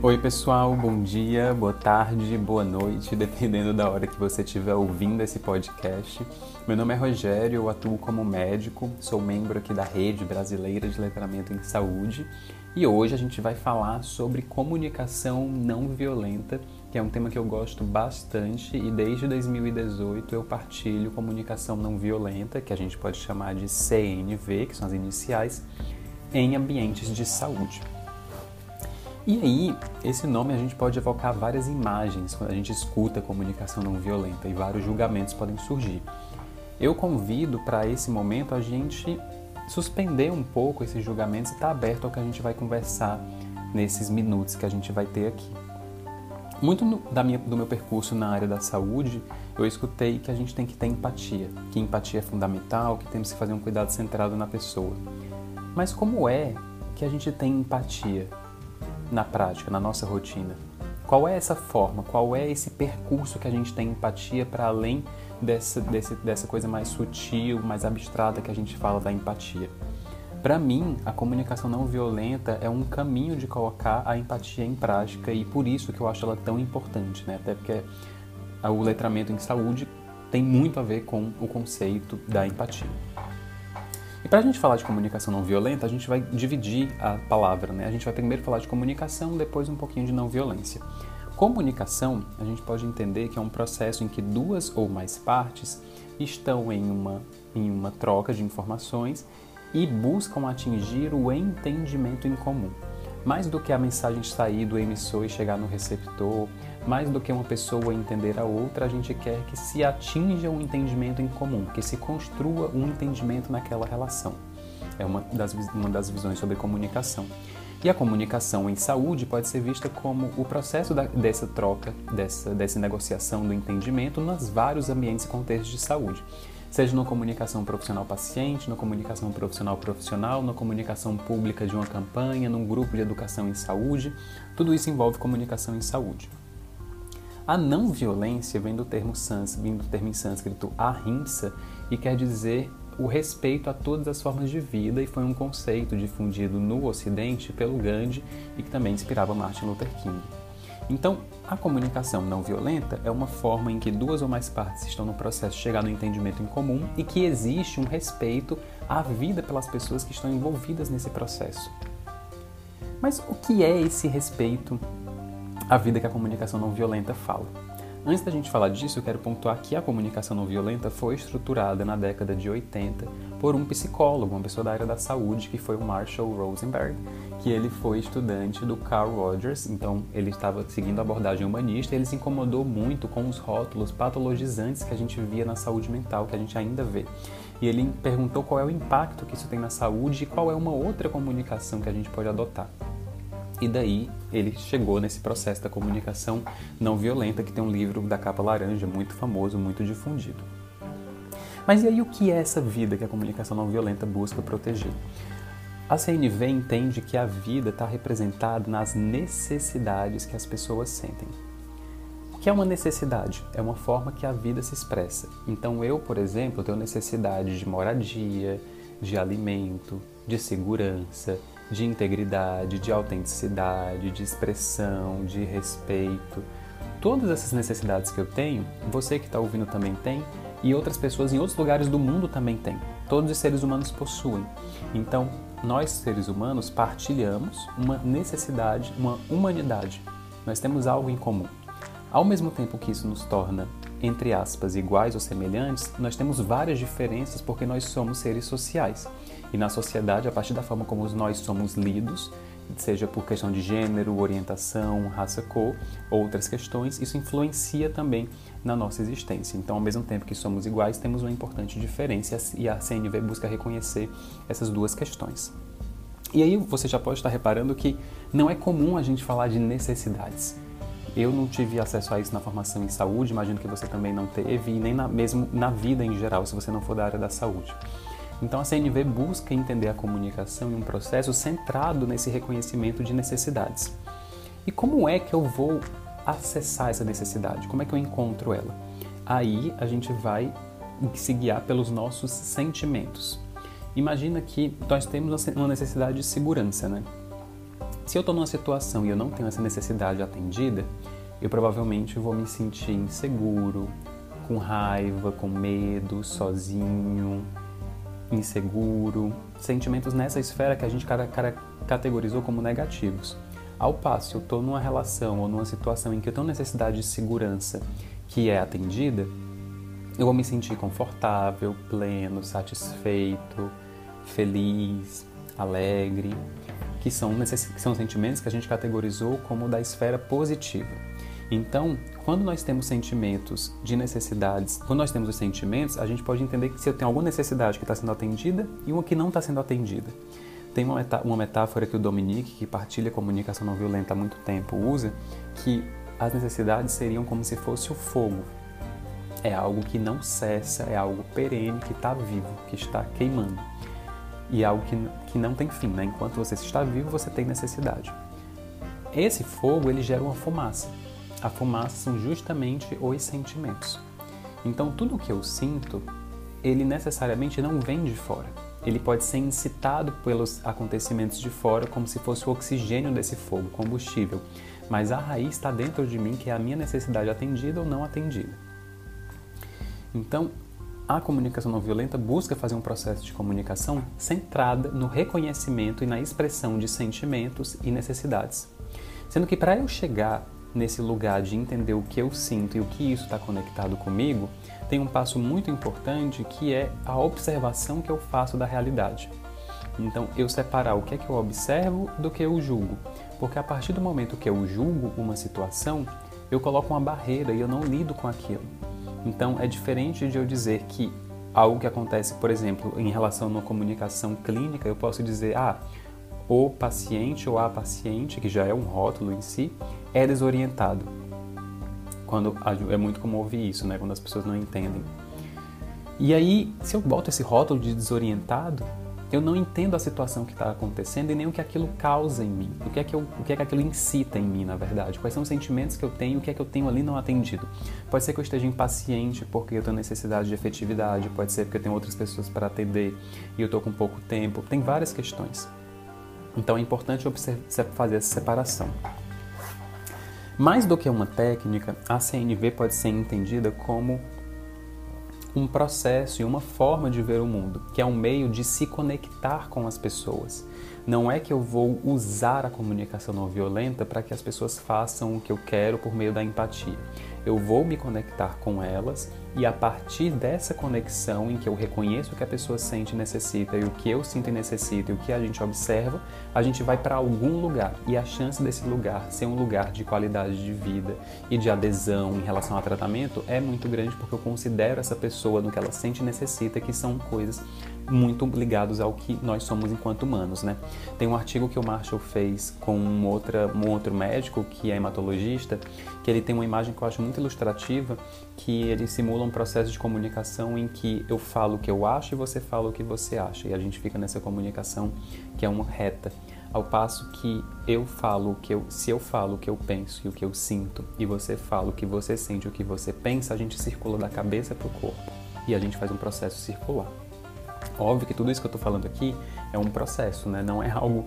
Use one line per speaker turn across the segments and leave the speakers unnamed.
Oi, pessoal, bom dia, boa tarde, boa noite, dependendo da hora que você estiver ouvindo esse podcast. Meu nome é Rogério, eu atuo como médico, sou membro aqui da Rede Brasileira de Letramento em Saúde e hoje a gente vai falar sobre comunicação não violenta, que é um tema que eu gosto bastante e desde 2018 eu partilho comunicação não violenta, que a gente pode chamar de CNV, que são as iniciais, em ambientes de saúde. E aí, esse nome a gente pode evocar várias imagens quando a gente escuta comunicação não violenta e vários julgamentos podem surgir. Eu convido para esse momento a gente suspender um pouco esses julgamentos e estar tá aberto ao que a gente vai conversar nesses minutos que a gente vai ter aqui. Muito no, da minha, do meu percurso na área da saúde, eu escutei que a gente tem que ter empatia, que empatia é fundamental, que temos que fazer um cuidado centrado na pessoa. Mas como é que a gente tem empatia? Na prática, na nossa rotina? Qual é essa forma? Qual é esse percurso que a gente tem empatia para além dessa, desse, dessa coisa mais sutil, mais abstrata que a gente fala da empatia? Para mim, a comunicação não violenta é um caminho de colocar a empatia em prática e por isso que eu acho ela tão importante, né? Até porque o letramento em saúde tem muito a ver com o conceito da empatia. E para a gente falar de comunicação não violenta, a gente vai dividir a palavra, né? A gente vai primeiro falar de comunicação, depois um pouquinho de não violência. Comunicação, a gente pode entender que é um processo em que duas ou mais partes estão em uma, em uma troca de informações e buscam atingir o entendimento em comum. Mais do que a mensagem sair do emissor e chegar no receptor, mais do que uma pessoa entender a outra, a gente quer que se atinja um entendimento em comum, que se construa um entendimento naquela relação. É uma das, uma das visões sobre comunicação. E a comunicação em saúde pode ser vista como o processo da, dessa troca, dessa, dessa negociação do entendimento nos vários ambientes e contextos de saúde. Seja na comunicação profissional-paciente, na comunicação profissional-profissional, na comunicação pública de uma campanha, num grupo de educação em saúde, tudo isso envolve comunicação em saúde. A não violência vem do termo sans, vem do termo em sânscrito ahimsa e quer dizer o respeito a todas as formas de vida e foi um conceito difundido no Ocidente pelo Gandhi e que também inspirava Martin Luther King. Então, a comunicação não violenta é uma forma em que duas ou mais partes estão no processo de chegar no entendimento em comum e que existe um respeito à vida pelas pessoas que estão envolvidas nesse processo. Mas o que é esse respeito a vida que a comunicação não violenta fala. Antes da gente falar disso, eu quero pontuar que a comunicação não violenta foi estruturada na década de 80 por um psicólogo, uma pessoa da área da saúde, que foi o Marshall Rosenberg, que ele foi estudante do Carl Rogers, então ele estava seguindo a abordagem humanista e ele se incomodou muito com os rótulos patologizantes que a gente via na saúde mental, que a gente ainda vê. E ele perguntou qual é o impacto que isso tem na saúde e qual é uma outra comunicação que a gente pode adotar. E daí ele chegou nesse processo da comunicação não violenta, que tem um livro da capa laranja muito famoso, muito difundido. Mas e aí o que é essa vida que a comunicação não violenta busca proteger? A CNV entende que a vida está representada nas necessidades que as pessoas sentem. O que é uma necessidade? É uma forma que a vida se expressa. Então eu, por exemplo, tenho necessidade de moradia, de alimento, de segurança, de integridade, de autenticidade, de expressão, de respeito. Todas essas necessidades que eu tenho, você que está ouvindo também tem, e outras pessoas em outros lugares do mundo também têm. Todos os seres humanos possuem. Então, nós seres humanos partilhamos uma necessidade, uma humanidade. Nós temos algo em comum. Ao mesmo tempo que isso nos torna, entre aspas, iguais ou semelhantes, nós temos várias diferenças porque nós somos seres sociais. E na sociedade, a partir da forma como nós somos lidos, seja por questão de gênero, orientação, raça, cor, outras questões, isso influencia também na nossa existência. Então, ao mesmo tempo que somos iguais, temos uma importante diferença e a CNV busca reconhecer essas duas questões. E aí você já pode estar reparando que não é comum a gente falar de necessidades. Eu não tive acesso a isso na formação em saúde, imagino que você também não teve, e nem na, mesmo na vida em geral, se você não for da área da saúde. Então a CNV busca entender a comunicação em um processo centrado nesse reconhecimento de necessidades. E como é que eu vou acessar essa necessidade? Como é que eu encontro ela? Aí a gente vai se guiar pelos nossos sentimentos. Imagina que nós temos uma necessidade de segurança, né? se eu estou numa situação e eu não tenho essa necessidade atendida, eu provavelmente vou me sentir inseguro, com raiva, com medo, sozinho, inseguro, sentimentos nessa esfera que a gente categorizou como negativos. Ao passo, eu estou numa relação ou numa situação em que eu tenho necessidade de segurança que é atendida, eu vou me sentir confortável, pleno, satisfeito, feliz, alegre, que são, que são sentimentos que a gente categorizou como da esfera positiva. Então, quando nós temos sentimentos de necessidades, quando nós temos os sentimentos, a gente pode entender que se eu tenho alguma necessidade que está sendo atendida e uma que não está sendo atendida. Tem uma, metáfora que o Dominique, que partilha comunicação não violenta há muito tempo, usa, que as necessidades seriam como se fosse o fogo. É algo que não cessa, é algo perene, que está vivo, que está queimando. E é algo que, que não tem fim, né? Enquanto você está vivo, você tem necessidade. Esse fogo, ele gera uma fumaça. A fumaça são justamente os sentimentos. Então, tudo o que eu sinto, ele necessariamente não vem de fora ele pode ser incitado pelos acontecimentos de fora como se fosse o oxigênio desse fogo, combustível. Mas a raiz está dentro de mim, que é a minha necessidade atendida ou não atendida. Então, a comunicação não violenta busca fazer um processo de comunicação centrada no reconhecimento e na expressão de sentimentos e necessidades. Sendo que para eu chegar nesse lugar de entender o que eu sinto e o que isso está conectado comigo, tem um passo muito importante que é a observação que eu faço da realidade. Então, eu separar o que é que eu observo do que eu julgo. Porque a partir do momento que eu julgo uma situação, eu coloco uma barreira e eu não lido com aquilo. Então, é diferente de eu dizer que algo que acontece, por exemplo, em relação a uma comunicação clínica, eu posso dizer, ah, o paciente ou a paciente, que já é um rótulo em si, é desorientado. Quando é muito comum ouvir isso, né? Quando as pessoas não entendem. E aí, se eu boto esse rótulo de desorientado, eu não entendo a situação que está acontecendo e nem o que aquilo causa em mim, o que é que, eu, o que é que aquilo incita em mim, na verdade, quais são os sentimentos que eu tenho, o que é que eu tenho ali não atendido. Pode ser que eu esteja impaciente porque eu tenho necessidade de efetividade, pode ser porque eu tenho outras pessoas para atender e eu estou com pouco tempo, tem várias questões. Então é importante fazer essa separação. Mais do que uma técnica, a CNV pode ser entendida como um processo e uma forma de ver o mundo, que é um meio de se conectar com as pessoas. Não é que eu vou usar a comunicação não violenta para que as pessoas façam o que eu quero por meio da empatia. Eu vou me conectar com elas e a partir dessa conexão em que eu reconheço o que a pessoa sente e necessita e o que eu sinto e necessito e o que a gente observa, a gente vai para algum lugar. E a chance desse lugar ser um lugar de qualidade de vida e de adesão em relação ao tratamento é muito grande porque eu considero essa pessoa no que ela sente e necessita, que são coisas muito ligados ao que nós somos enquanto humanos, né? Tem um artigo que o Marshall fez com um, outra, um outro médico que é hematologista, que ele tem uma imagem que eu acho muito ilustrativa, que ele simula um processo de comunicação em que eu falo o que eu acho e você fala o que você acha, e a gente fica nessa comunicação que é uma reta. Ao passo que eu falo o que eu, se eu falo o que eu penso e o que eu sinto, e você fala o que você sente o que você pensa, a gente circula da cabeça para o corpo e a gente faz um processo circular. Óbvio que tudo isso que eu estou falando aqui é um processo, né? Não é algo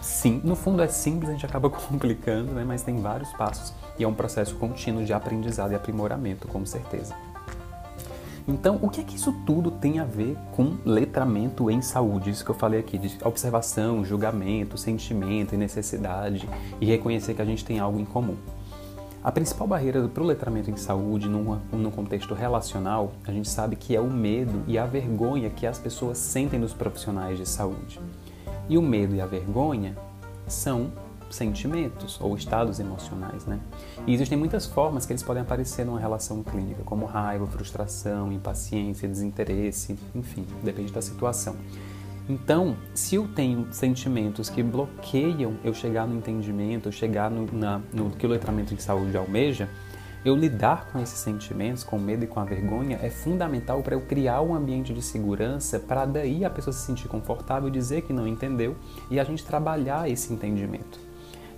sim, no fundo é simples, a gente acaba complicando, né? Mas tem vários passos e é um processo contínuo de aprendizado e aprimoramento, com certeza. Então, o que é que isso tudo tem a ver com letramento em saúde? Isso que eu falei aqui, de observação, julgamento, sentimento e necessidade e reconhecer que a gente tem algo em comum. A principal barreira para o letramento em saúde, num, contexto relacional, a gente sabe que é o medo e a vergonha que as pessoas sentem dos profissionais de saúde. E o medo e a vergonha são sentimentos ou estados emocionais, né? E existem muitas formas que eles podem aparecer numa relação clínica, como raiva, frustração, impaciência, desinteresse, enfim, depende da situação. Então, se eu tenho sentimentos que bloqueiam eu chegar no entendimento, eu chegar no, na, no que o letramento em saúde almeja, eu lidar com esses sentimentos, com o medo e com a vergonha, é fundamental para eu criar um ambiente de segurança para daí a pessoa se sentir confortável, dizer que não entendeu e a gente trabalhar esse entendimento.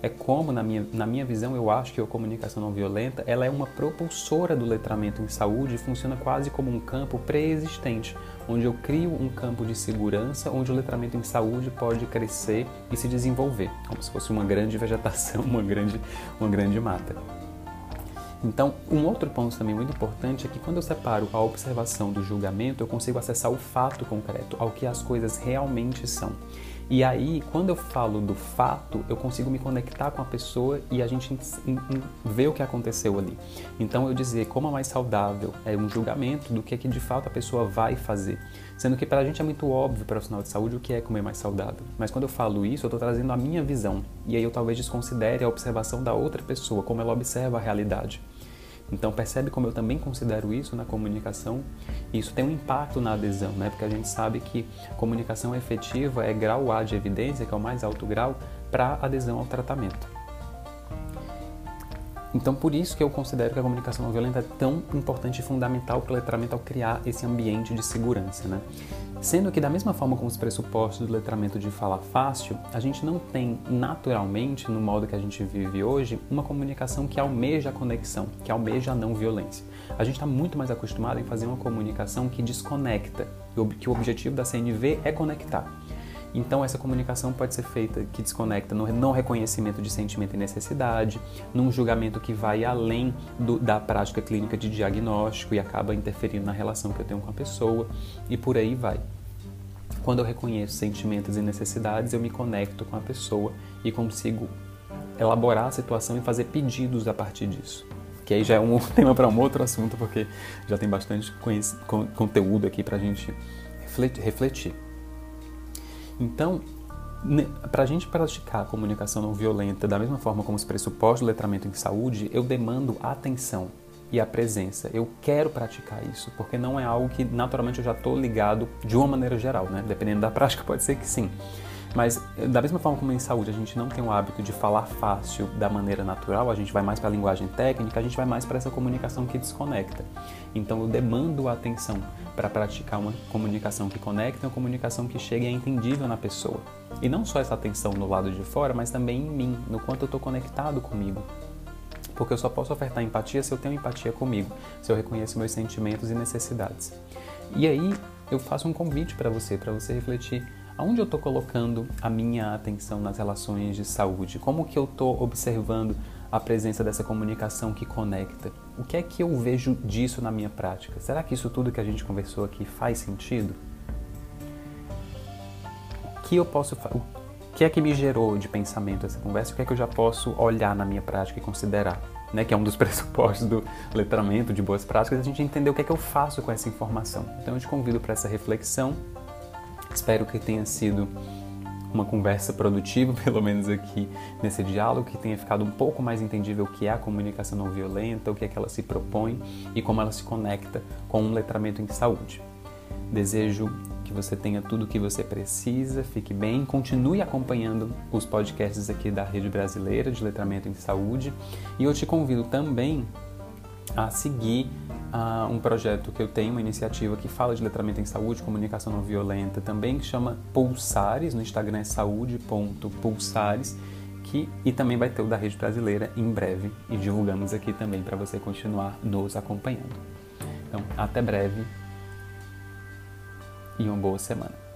É como, na minha, na minha visão, eu acho que a comunicação não violenta ela é uma propulsora do letramento em saúde e funciona quase como um campo pré-existente, onde eu crio um campo de segurança onde o letramento em saúde pode crescer e se desenvolver, como se fosse uma grande vegetação, uma grande, uma grande mata. Então, um outro ponto também muito importante é que quando eu separo a observação do julgamento, eu consigo acessar o fato concreto, ao que as coisas realmente são. E aí, quando eu falo do fato, eu consigo me conectar com a pessoa e a gente ver o que aconteceu ali. Então, eu dizer como é mais saudável é um julgamento do que é que de fato a pessoa vai fazer. Sendo que para a gente é muito óbvio, profissional de saúde, o que é comer mais saudável. Mas quando eu falo isso, eu estou trazendo a minha visão. E aí eu talvez desconsidere a observação da outra pessoa, como ela observa a realidade. Então percebe como eu também considero isso na comunicação? Isso tem um impacto na adesão, né? Porque a gente sabe que comunicação efetiva é grau A de evidência, que é o mais alto grau, para adesão ao tratamento. Então, por isso que eu considero que a comunicação não violenta é tão importante e fundamental para o letramento ao criar esse ambiente de segurança, né? Sendo que, da mesma forma como os pressupostos do letramento de fala fácil, a gente não tem naturalmente, no modo que a gente vive hoje, uma comunicação que almeja a conexão, que almeja a não violência. A gente está muito mais acostumado em fazer uma comunicação que desconecta, que o objetivo da CNV é conectar. Então, essa comunicação pode ser feita que desconecta no não reconhecimento de sentimento e necessidade, num julgamento que vai além do, da prática clínica de diagnóstico e acaba interferindo na relação que eu tenho com a pessoa, e por aí vai. Quando eu reconheço sentimentos e necessidades, eu me conecto com a pessoa e consigo elaborar a situação e fazer pedidos a partir disso. Que aí já é um tema para um outro assunto, porque já tem bastante conteúdo aqui para a gente refletir. Então, para a gente praticar a comunicação não violenta da mesma forma como os pressupostos do letramento em saúde, eu demando atenção e a presença. Eu quero praticar isso, porque não é algo que naturalmente eu já estou ligado de uma maneira geral, né? Dependendo da prática, pode ser que sim. Mas, da mesma forma como em saúde a gente não tem o hábito de falar fácil da maneira natural, a gente vai mais para a linguagem técnica, a gente vai mais para essa comunicação que desconecta. Então, eu demando a atenção para praticar uma comunicação que conecta, uma comunicação que chegue e é entendível na pessoa. E não só essa atenção no lado de fora, mas também em mim, no quanto eu estou conectado comigo. Porque eu só posso ofertar empatia se eu tenho empatia comigo, se eu reconheço meus sentimentos e necessidades. E aí, eu faço um convite para você, para você refletir Aonde eu estou colocando a minha atenção nas relações de saúde? Como que eu estou observando a presença dessa comunicação que conecta? O que é que eu vejo disso na minha prática? Será que isso tudo que a gente conversou aqui faz sentido? O que eu posso o que é que me gerou de pensamento essa conversa? O que é que eu já posso olhar na minha prática e considerar? Né, que é um dos pressupostos do letramento de boas práticas, a gente entender o que é que eu faço com essa informação. Então eu te convido para essa reflexão Espero que tenha sido uma conversa produtiva, pelo menos aqui nesse diálogo, que tenha ficado um pouco mais entendível o que é a comunicação não violenta, o que é que ela se propõe e como ela se conecta com um letramento em saúde. Desejo que você tenha tudo o que você precisa, fique bem, continue acompanhando os podcasts aqui da Rede Brasileira de Letramento em Saúde e eu te convido também a seguir uh, um projeto que eu tenho, uma iniciativa que fala de letramento em saúde, comunicação não violenta, também que chama Pulsares, no Instagram é saúde.pulsares, que, e também vai ter o da Rede Brasileira em breve, e divulgamos aqui também para você continuar nos acompanhando. Então, até breve e uma boa semana.